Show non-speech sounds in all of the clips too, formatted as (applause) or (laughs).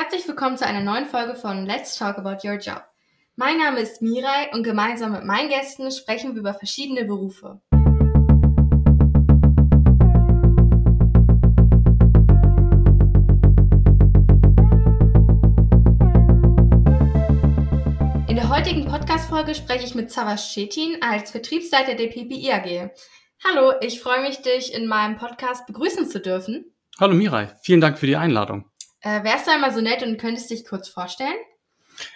Herzlich willkommen zu einer neuen Folge von Let's Talk About Your Job. Mein Name ist Mirai und gemeinsam mit meinen Gästen sprechen wir über verschiedene Berufe. In der heutigen Podcast-Folge spreche ich mit Savas Chetin als Vertriebsleiter der PPI AG. Hallo, ich freue mich, dich in meinem Podcast begrüßen zu dürfen. Hallo Mirai, vielen Dank für die Einladung. Äh, wärst du einmal so nett und könntest dich kurz vorstellen?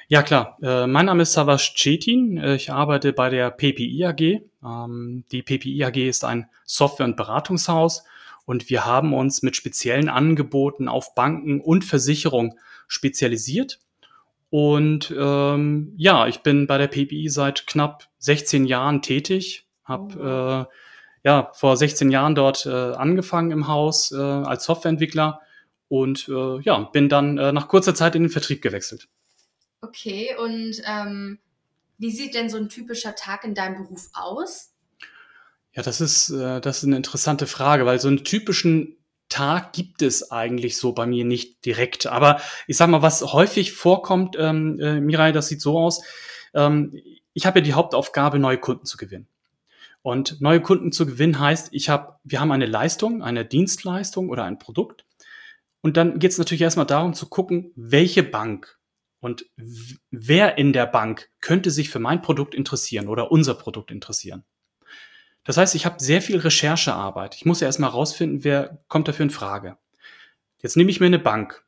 Ja, klar. Äh, mein Name ist Savas Cetin. Äh, ich arbeite bei der PPI AG. Ähm, die PPI AG ist ein Software- und Beratungshaus und wir haben uns mit speziellen Angeboten auf Banken und Versicherung spezialisiert. Und ähm, ja, ich bin bei der PPI seit knapp 16 Jahren tätig, habe äh, ja vor 16 Jahren dort äh, angefangen im Haus äh, als Softwareentwickler und äh, ja, bin dann äh, nach kurzer Zeit in den Vertrieb gewechselt. Okay, und ähm, wie sieht denn so ein typischer Tag in deinem Beruf aus? Ja, das ist, äh, das ist eine interessante Frage, weil so einen typischen Tag gibt es eigentlich so bei mir nicht direkt. Aber ich sag mal, was häufig vorkommt, ähm, äh, Mirai, das sieht so aus. Ähm, ich habe ja die Hauptaufgabe, neue Kunden zu gewinnen. Und neue Kunden zu gewinnen heißt, ich habe, wir haben eine Leistung, eine Dienstleistung oder ein Produkt und dann geht es natürlich erstmal darum zu gucken, welche Bank und wer in der Bank könnte sich für mein Produkt interessieren oder unser Produkt interessieren. Das heißt, ich habe sehr viel Recherchearbeit. Ich muss ja erstmal rausfinden, wer kommt dafür in Frage. Jetzt nehme ich mir eine Bank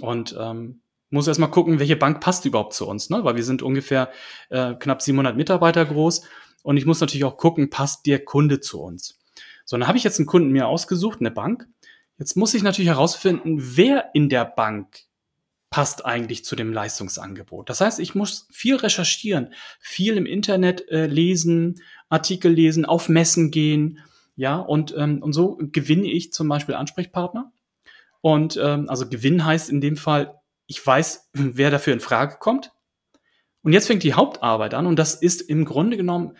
und ähm, muss erstmal gucken, welche Bank passt überhaupt zu uns, ne? weil wir sind ungefähr äh, knapp 700 Mitarbeiter groß und ich muss natürlich auch gucken, passt der Kunde zu uns. So, dann habe ich jetzt einen Kunden mir ausgesucht, eine Bank, Jetzt muss ich natürlich herausfinden, wer in der Bank passt eigentlich zu dem Leistungsangebot. Das heißt, ich muss viel recherchieren, viel im Internet äh, lesen, Artikel lesen, auf Messen gehen, ja, und, ähm, und so gewinne ich zum Beispiel Ansprechpartner. Und ähm, also Gewinn heißt in dem Fall, ich weiß, (clears throat) wer dafür in Frage kommt. Und jetzt fängt die Hauptarbeit an und das ist im Grunde genommen,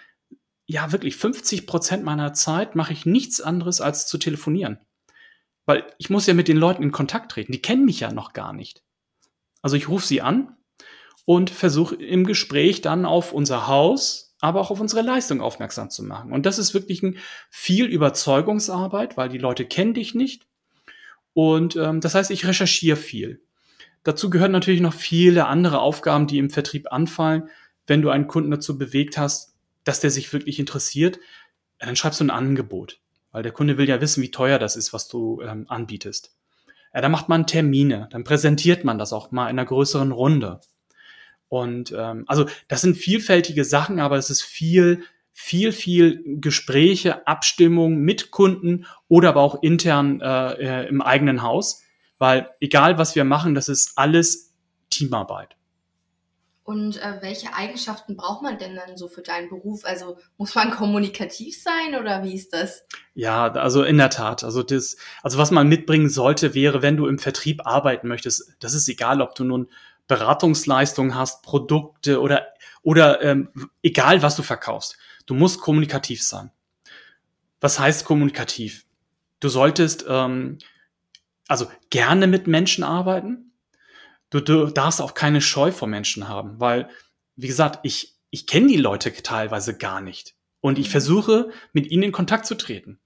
ja, wirklich 50 Prozent meiner Zeit mache ich nichts anderes als zu telefonieren. Weil ich muss ja mit den Leuten in Kontakt treten. Die kennen mich ja noch gar nicht. Also ich rufe sie an und versuche im Gespräch dann auf unser Haus, aber auch auf unsere Leistung aufmerksam zu machen. Und das ist wirklich ein viel Überzeugungsarbeit, weil die Leute kennen dich nicht. Und ähm, das heißt, ich recherchiere viel. Dazu gehören natürlich noch viele andere Aufgaben, die im Vertrieb anfallen. Wenn du einen Kunden dazu bewegt hast, dass der sich wirklich interessiert, dann schreibst du ein Angebot weil der Kunde will ja wissen, wie teuer das ist, was du ähm, anbietest. Ja, da macht man Termine, dann präsentiert man das auch mal in einer größeren Runde. Und ähm, also das sind vielfältige Sachen, aber es ist viel, viel, viel Gespräche, Abstimmung mit Kunden oder aber auch intern äh, äh im eigenen Haus, weil egal was wir machen, das ist alles Teamarbeit. Und äh, welche Eigenschaften braucht man denn dann so für deinen Beruf? Also muss man kommunikativ sein oder wie ist das? Ja, also in der Tat. Also das, also was man mitbringen sollte, wäre, wenn du im Vertrieb arbeiten möchtest, das ist egal, ob du nun Beratungsleistungen hast, Produkte oder oder ähm, egal, was du verkaufst. Du musst kommunikativ sein. Was heißt kommunikativ? Du solltest ähm, also gerne mit Menschen arbeiten du, du darfst auch keine Scheu vor Menschen haben, weil, wie gesagt, ich, ich kenne die Leute teilweise gar nicht. Und ich mhm. versuche, mit ihnen in Kontakt zu treten.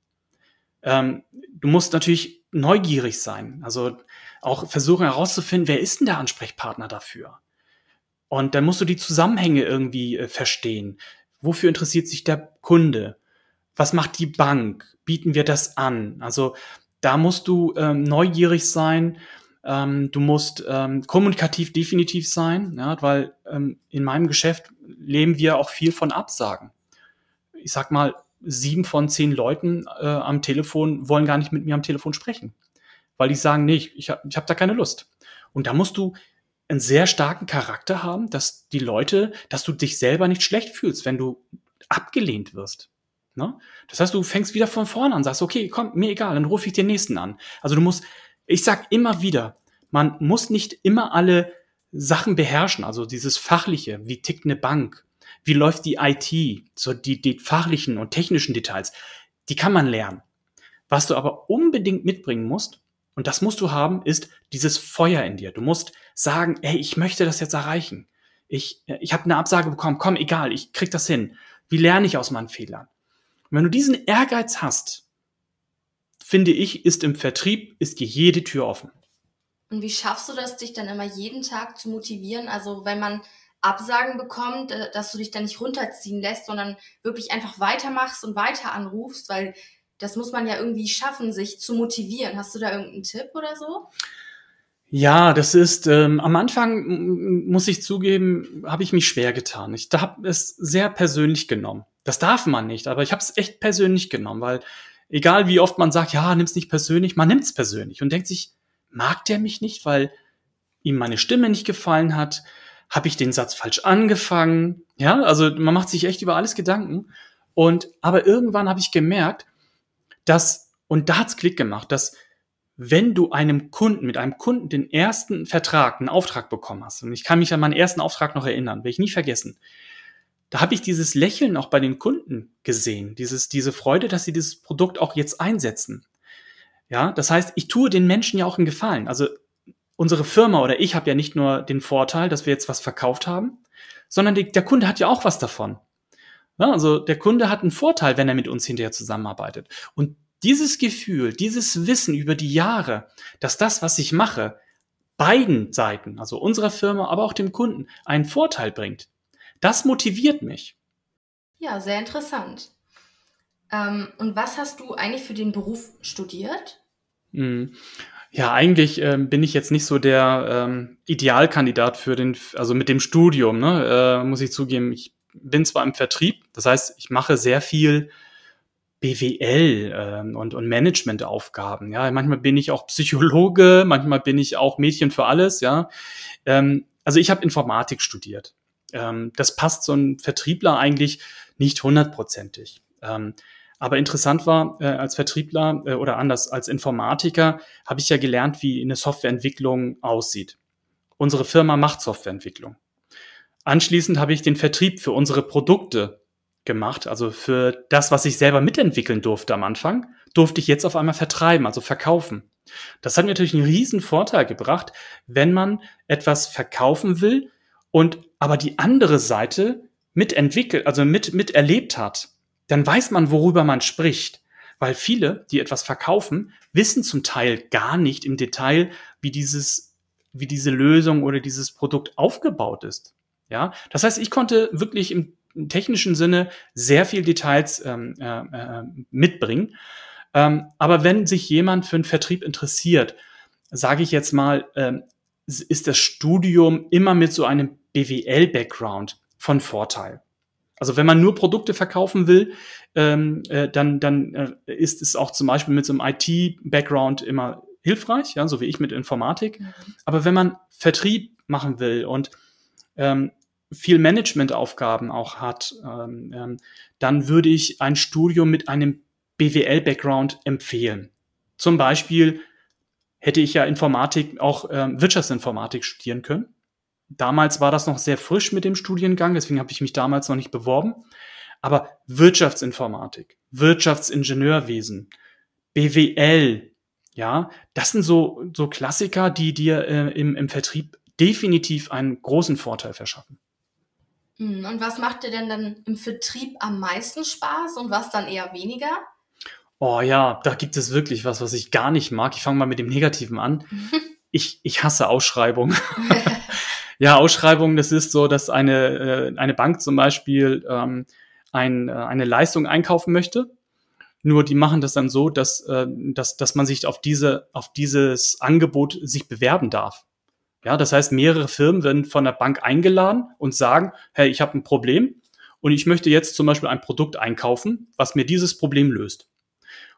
Ähm, du musst natürlich neugierig sein. Also auch versuchen herauszufinden, wer ist denn der Ansprechpartner dafür? Und dann musst du die Zusammenhänge irgendwie äh, verstehen. Wofür interessiert sich der Kunde? Was macht die Bank? Bieten wir das an? Also da musst du ähm, neugierig sein ähm, du musst ähm, kommunikativ definitiv sein, ja, weil ähm, in meinem Geschäft leben wir auch viel von Absagen. Ich sag mal, sieben von zehn Leuten äh, am Telefon wollen gar nicht mit mir am Telefon sprechen, weil die sagen, nee, ich, ich habe ich hab da keine Lust. Und da musst du einen sehr starken Charakter haben, dass die Leute, dass du dich selber nicht schlecht fühlst, wenn du abgelehnt wirst. Ne? Das heißt, du fängst wieder von vorne an, sagst, okay, komm, mir egal, dann rufe ich den nächsten an. Also du musst ich sag immer wieder, man muss nicht immer alle Sachen beherrschen, also dieses fachliche, wie tickt eine Bank, wie läuft die IT, so die, die fachlichen und technischen Details, die kann man lernen. Was du aber unbedingt mitbringen musst, und das musst du haben, ist dieses Feuer in dir. Du musst sagen, ey, ich möchte das jetzt erreichen. Ich, ich habe eine Absage bekommen, komm, egal, ich krieg das hin. Wie lerne ich aus meinen Fehlern? Und wenn du diesen Ehrgeiz hast, finde ich, ist im Vertrieb, ist dir jede Tür offen. Und wie schaffst du das, dich dann immer jeden Tag zu motivieren? Also wenn man Absagen bekommt, äh, dass du dich dann nicht runterziehen lässt, sondern wirklich einfach weitermachst und weiter anrufst, weil das muss man ja irgendwie schaffen, sich zu motivieren. Hast du da irgendeinen Tipp oder so? Ja, das ist ähm, am Anfang muss ich zugeben, habe ich mich schwer getan. Ich habe es sehr persönlich genommen. Das darf man nicht, aber ich habe es echt persönlich genommen, weil egal wie oft man sagt, ja, nimm's nicht persönlich, man nimmt's persönlich und denkt sich, mag der mich nicht, weil ihm meine Stimme nicht gefallen hat? Habe ich den Satz falsch angefangen? Ja, also man macht sich echt über alles Gedanken. Und aber irgendwann habe ich gemerkt, dass und da hat's Klick gemacht, dass wenn du einem Kunden, mit einem Kunden den ersten Vertrag, einen Auftrag bekommen hast, und ich kann mich an meinen ersten Auftrag noch erinnern, will ich nie vergessen, da habe ich dieses Lächeln auch bei den Kunden gesehen, dieses, diese Freude, dass sie dieses Produkt auch jetzt einsetzen. Ja, das heißt, ich tue den Menschen ja auch einen Gefallen. Also unsere Firma oder ich habe ja nicht nur den Vorteil, dass wir jetzt was verkauft haben, sondern die, der Kunde hat ja auch was davon. Ja, also der Kunde hat einen Vorteil, wenn er mit uns hinterher zusammenarbeitet. Und dieses Gefühl, dieses Wissen über die Jahre, dass das, was ich mache, beiden Seiten, also unserer Firma, aber auch dem Kunden, einen Vorteil bringt, das motiviert mich. Ja, sehr interessant. Ähm, und was hast du eigentlich für den Beruf studiert? Mhm. Ja, eigentlich ähm, bin ich jetzt nicht so der ähm, Idealkandidat für den, also mit dem Studium, ne, äh, muss ich zugeben. Ich bin zwar im Vertrieb, das heißt, ich mache sehr viel BWL ähm, und, und Managementaufgaben. Ja, manchmal bin ich auch Psychologe, manchmal bin ich auch Mädchen für alles. Ja, ähm, also ich habe Informatik studiert. Ähm, das passt so ein Vertriebler eigentlich nicht hundertprozentig. Ähm, aber interessant war, äh, als Vertriebler äh, oder anders, als Informatiker habe ich ja gelernt, wie eine Softwareentwicklung aussieht. Unsere Firma macht Softwareentwicklung. Anschließend habe ich den Vertrieb für unsere Produkte gemacht, also für das, was ich selber mitentwickeln durfte am Anfang, durfte ich jetzt auf einmal vertreiben, also verkaufen. Das hat mir natürlich einen riesen Vorteil gebracht, wenn man etwas verkaufen will und aber die andere Seite mitentwickelt, also mit, miterlebt hat dann weiß man, worüber man spricht. Weil viele, die etwas verkaufen, wissen zum Teil gar nicht im Detail, wie dieses, wie diese Lösung oder dieses Produkt aufgebaut ist. Ja, das heißt, ich konnte wirklich im technischen Sinne sehr viel Details ähm, äh, äh, mitbringen. Ähm, aber wenn sich jemand für einen Vertrieb interessiert, sage ich jetzt mal, ähm, ist das Studium immer mit so einem BWL-Background von Vorteil. Also wenn man nur Produkte verkaufen will, ähm, äh, dann, dann äh, ist es auch zum Beispiel mit so einem IT-Background immer hilfreich, ja, so wie ich mit Informatik. Mhm. Aber wenn man Vertrieb machen will und ähm, viel Managementaufgaben auch hat, ähm, ähm, dann würde ich ein Studium mit einem BWL-Background empfehlen. Zum Beispiel hätte ich ja Informatik, auch ähm, Wirtschaftsinformatik studieren können. Damals war das noch sehr frisch mit dem Studiengang, deswegen habe ich mich damals noch nicht beworben. Aber Wirtschaftsinformatik, Wirtschaftsingenieurwesen, BWL, ja, das sind so, so Klassiker, die dir äh, im, im Vertrieb definitiv einen großen Vorteil verschaffen. Hm, und was macht dir denn dann im Vertrieb am meisten Spaß und was dann eher weniger? Oh ja, da gibt es wirklich was, was ich gar nicht mag. Ich fange mal mit dem Negativen an. (laughs) ich, ich hasse Ausschreibungen. (laughs) Ja, Ausschreibungen, das ist so, dass eine, äh, eine Bank zum Beispiel ähm, ein, äh, eine Leistung einkaufen möchte. Nur die machen das dann so, dass, äh, dass, dass man sich auf, diese, auf dieses Angebot sich bewerben darf. Ja, das heißt, mehrere Firmen werden von der Bank eingeladen und sagen, hey, ich habe ein Problem und ich möchte jetzt zum Beispiel ein Produkt einkaufen, was mir dieses Problem löst.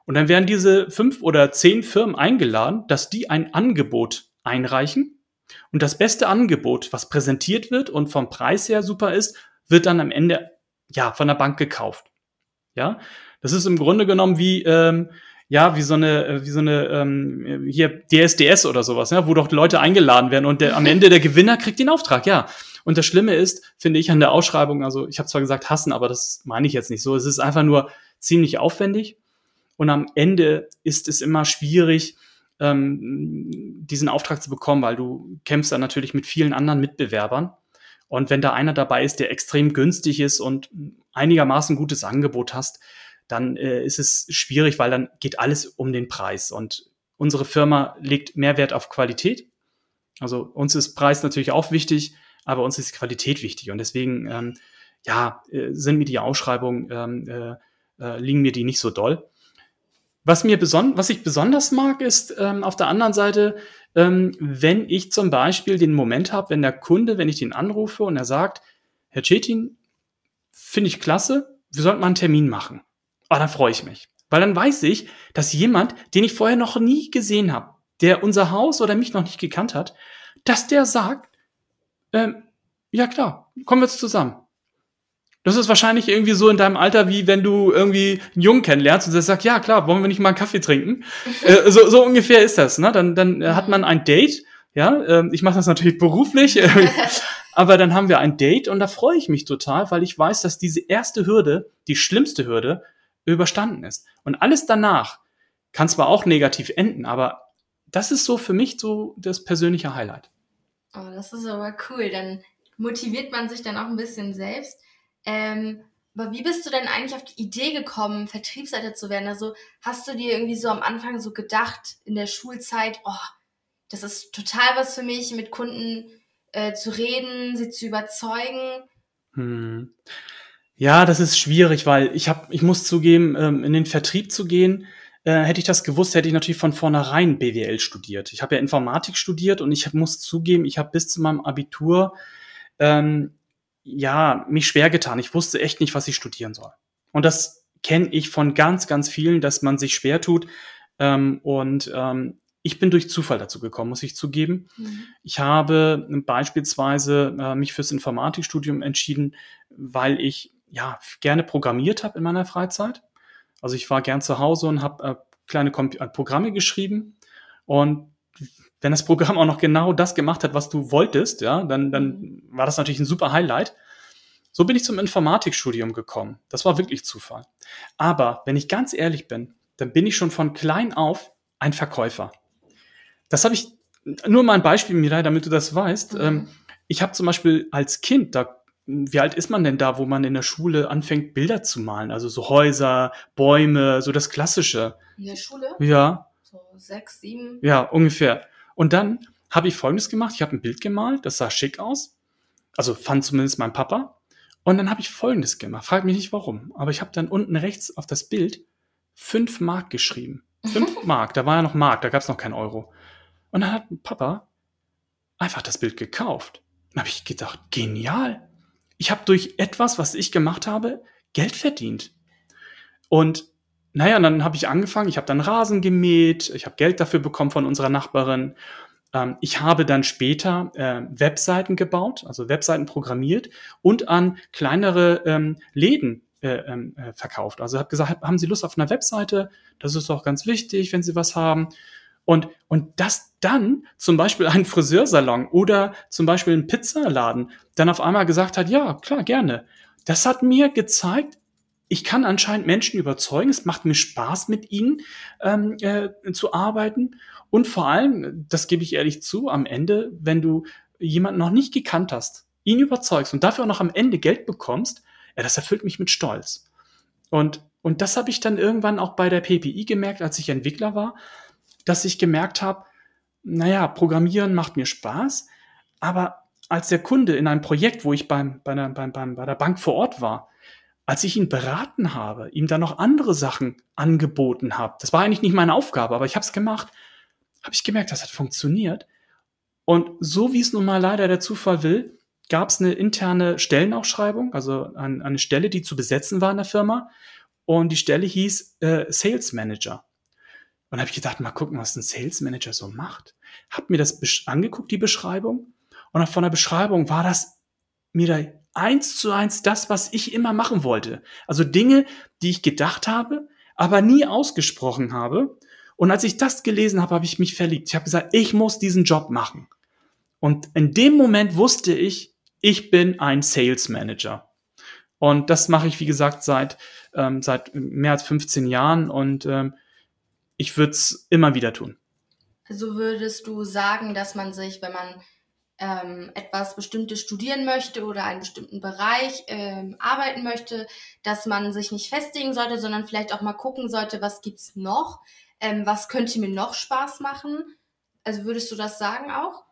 Und dann werden diese fünf oder zehn Firmen eingeladen, dass die ein Angebot einreichen und das beste Angebot, was präsentiert wird und vom Preis her super ist, wird dann am Ende ja von der Bank gekauft. Ja, das ist im Grunde genommen wie ähm, ja wie so eine äh, wie so eine ähm, hier DSDS oder sowas, ja, wo doch Leute eingeladen werden und der, am Ende der Gewinner kriegt den Auftrag. Ja, und das Schlimme ist, finde ich an der Ausschreibung, also ich habe zwar gesagt hassen, aber das meine ich jetzt nicht so. Es ist einfach nur ziemlich aufwendig und am Ende ist es immer schwierig ähm, diesen Auftrag zu bekommen, weil du kämpfst dann natürlich mit vielen anderen Mitbewerbern. Und wenn da einer dabei ist, der extrem günstig ist und einigermaßen gutes Angebot hast, dann äh, ist es schwierig, weil dann geht alles um den Preis. Und unsere Firma legt Mehrwert auf Qualität. Also uns ist Preis natürlich auch wichtig, aber uns ist Qualität wichtig. Und deswegen, ähm, ja, äh, sind mir die Ausschreibungen, ähm, äh, äh, liegen mir die nicht so doll. Was mir beson was ich besonders mag, ist ähm, auf der anderen Seite, ähm, wenn ich zum Beispiel den Moment habe, wenn der Kunde, wenn ich den anrufe und er sagt, Herr Cetin, finde ich klasse, wir sollten mal einen Termin machen. Ah, dann freue ich mich. Weil dann weiß ich, dass jemand, den ich vorher noch nie gesehen habe, der unser Haus oder mich noch nicht gekannt hat, dass der sagt, ähm, ja klar, kommen wir jetzt zusammen. Das ist wahrscheinlich irgendwie so in deinem Alter, wie wenn du irgendwie einen Jungen kennenlernst und sagst, ja klar, wollen wir nicht mal einen Kaffee trinken? (laughs) äh, so, so ungefähr ist das. Ne? Dann, dann äh, hat man ein Date. Ja, äh, ich mache das natürlich beruflich, (laughs) aber dann haben wir ein Date und da freue ich mich total, weil ich weiß, dass diese erste Hürde, die schlimmste Hürde, überstanden ist. Und alles danach kann zwar auch negativ enden, aber das ist so für mich so das persönliche Highlight. Oh, das ist aber cool. Dann motiviert man sich dann auch ein bisschen selbst. Ähm, aber wie bist du denn eigentlich auf die Idee gekommen, Vertriebsleiter zu werden? Also hast du dir irgendwie so am Anfang so gedacht in der Schulzeit, oh, das ist total was für mich, mit Kunden äh, zu reden, sie zu überzeugen? Hm. Ja, das ist schwierig, weil ich habe, ich muss zugeben, ähm, in den Vertrieb zu gehen, äh, hätte ich das gewusst, hätte ich natürlich von vornherein BWL studiert. Ich habe ja Informatik studiert und ich muss zugeben, ich habe bis zu meinem Abitur ähm, ja, mich schwer getan. Ich wusste echt nicht, was ich studieren soll. Und das kenne ich von ganz, ganz vielen, dass man sich schwer tut. Ähm, und ähm, ich bin durch Zufall dazu gekommen, muss ich zugeben. Mhm. Ich habe beispielsweise äh, mich fürs Informatikstudium entschieden, weil ich ja gerne programmiert habe in meiner Freizeit. Also ich war gern zu Hause und habe äh, kleine Kom äh, Programme geschrieben. Und wenn das Programm auch noch genau das gemacht hat, was du wolltest, ja, dann, dann mhm. war das natürlich ein super Highlight. So bin ich zum Informatikstudium gekommen. Das war wirklich Zufall. Aber wenn ich ganz ehrlich bin, dann bin ich schon von klein auf ein Verkäufer. Das habe ich, nur mal ein Beispiel, Mirai, damit du das weißt. Mhm. Ähm, ich habe zum Beispiel als Kind, da, wie alt ist man denn da, wo man in der Schule anfängt, Bilder zu malen? Also so Häuser, Bäume, so das Klassische. In der Schule? Ja. So sechs, sieben? Ja, ungefähr. Und dann habe ich Folgendes gemacht. Ich habe ein Bild gemalt, das sah schick aus. Also fand zumindest mein Papa. Und dann habe ich Folgendes gemacht. Frag mich nicht warum. Aber ich habe dann unten rechts auf das Bild fünf Mark geschrieben. Fünf (laughs) Mark. Da war ja noch Mark, da gab es noch kein Euro. Und dann hat Papa einfach das Bild gekauft. Dann habe ich gedacht, genial. Ich habe durch etwas, was ich gemacht habe, Geld verdient. Und naja, und dann habe ich angefangen, ich habe dann Rasen gemäht, ich habe Geld dafür bekommen von unserer Nachbarin. Ähm, ich habe dann später äh, Webseiten gebaut, also Webseiten programmiert und an kleinere ähm, Läden äh, ähm, äh, verkauft. Also habe gesagt, haben Sie Lust auf einer Webseite? Das ist doch ganz wichtig, wenn Sie was haben. Und, und dass dann zum Beispiel ein Friseursalon oder zum Beispiel ein Pizzaladen dann auf einmal gesagt hat, ja, klar, gerne. Das hat mir gezeigt, ich kann anscheinend Menschen überzeugen. Es macht mir Spaß, mit ihnen ähm, äh, zu arbeiten. Und vor allem, das gebe ich ehrlich zu, am Ende, wenn du jemanden noch nicht gekannt hast, ihn überzeugst und dafür auch noch am Ende Geld bekommst, ja, das erfüllt mich mit Stolz. Und, und das habe ich dann irgendwann auch bei der PPI gemerkt, als ich Entwickler war, dass ich gemerkt habe, naja, Programmieren macht mir Spaß, aber als der Kunde in einem Projekt, wo ich beim, bei, der, beim, beim, bei der Bank vor Ort war, als ich ihn beraten habe, ihm dann noch andere Sachen angeboten habe, das war eigentlich nicht meine Aufgabe, aber ich habe es gemacht, habe ich gemerkt, das hat funktioniert. Und so wie es nun mal leider der Zufall will, gab es eine interne Stellenausschreibung, also eine, eine, Stelle, die zu besetzen war in der Firma. Und die Stelle hieß äh, Sales Manager. Und habe ich gedacht, mal gucken, was ein Sales Manager so macht. Hab mir das angeguckt, die Beschreibung. Und von der Beschreibung war das mir da eins zu eins das, was ich immer machen wollte. Also Dinge, die ich gedacht habe, aber nie ausgesprochen habe. Und als ich das gelesen habe, habe ich mich verliebt. Ich habe gesagt, ich muss diesen Job machen. Und in dem Moment wusste ich, ich bin ein Sales Manager. Und das mache ich, wie gesagt, seit, ähm, seit mehr als 15 Jahren und ähm, ich würde es immer wieder tun. Also würdest du sagen, dass man sich, wenn man ähm, etwas Bestimmtes studieren möchte oder einen bestimmten Bereich ähm, arbeiten möchte, dass man sich nicht festlegen sollte, sondern vielleicht auch mal gucken sollte, was gibt's noch, ähm, was könnte mir noch Spaß machen. Also würdest du das sagen auch?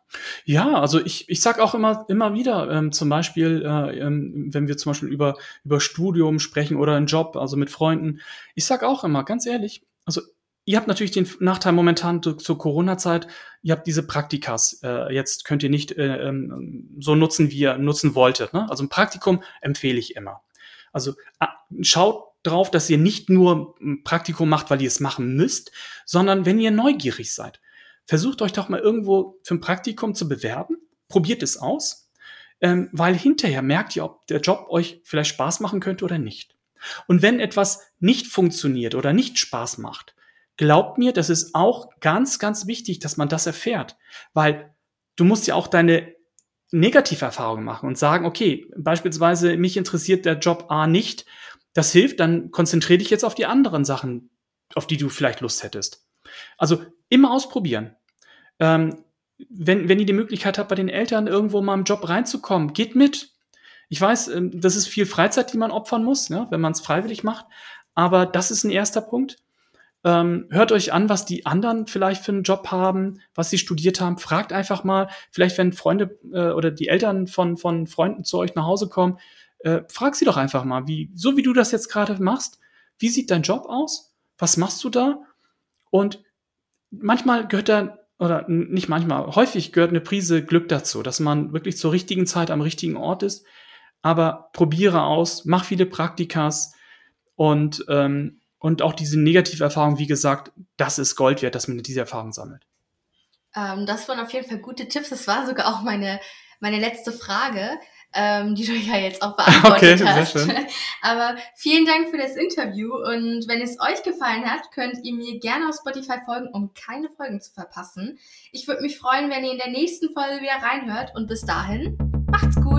Ja, also ich, ich sag auch immer, immer wieder, ähm, zum Beispiel, äh, ähm, wenn wir zum Beispiel über, über Studium sprechen oder einen Job, also mit Freunden, ich sag auch immer, ganz ehrlich, also Ihr habt natürlich den Nachteil momentan zur Corona-Zeit, ihr habt diese Praktikas. Äh, jetzt könnt ihr nicht äh, ähm, so nutzen, wie ihr nutzen wolltet. Ne? Also ein Praktikum empfehle ich immer. Also schaut drauf, dass ihr nicht nur ein Praktikum macht, weil ihr es machen müsst, sondern wenn ihr neugierig seid. Versucht euch doch mal irgendwo für ein Praktikum zu bewerben. Probiert es aus, ähm, weil hinterher merkt ihr, ob der Job euch vielleicht Spaß machen könnte oder nicht. Und wenn etwas nicht funktioniert oder nicht Spaß macht, glaubt mir, das ist auch ganz, ganz wichtig, dass man das erfährt, weil du musst ja auch deine Negativerfahrungen machen und sagen, okay, beispielsweise mich interessiert der Job A nicht, das hilft, dann konzentriere dich jetzt auf die anderen Sachen, auf die du vielleicht Lust hättest. Also immer ausprobieren. Ähm, wenn, wenn ihr die Möglichkeit habt, bei den Eltern irgendwo mal im Job reinzukommen, geht mit. Ich weiß, ähm, das ist viel Freizeit, die man opfern muss, ne, wenn man es freiwillig macht. Aber das ist ein erster Punkt. Ähm, hört euch an, was die anderen vielleicht für einen Job haben, was sie studiert haben. Fragt einfach mal, vielleicht wenn Freunde äh, oder die Eltern von, von Freunden zu euch nach Hause kommen, äh, frag sie doch einfach mal, wie, so wie du das jetzt gerade machst, wie sieht dein Job aus? Was machst du da? Und manchmal gehört da, oder nicht manchmal, häufig gehört eine Prise Glück dazu, dass man wirklich zur richtigen Zeit am richtigen Ort ist. Aber probiere aus, mach viele Praktikas und ähm, und auch diese negative Erfahrung, wie gesagt, das ist Gold wert, dass man diese Erfahrung sammelt. Ähm, das waren auf jeden Fall gute Tipps. Das war sogar auch meine, meine letzte Frage, ähm, die du ja jetzt auch (laughs) beantwortet okay, hast. Sehr schön. (laughs) Aber vielen Dank für das Interview und wenn es euch gefallen hat, könnt ihr mir gerne auf Spotify folgen, um keine Folgen zu verpassen. Ich würde mich freuen, wenn ihr in der nächsten Folge wieder reinhört und bis dahin, macht's gut!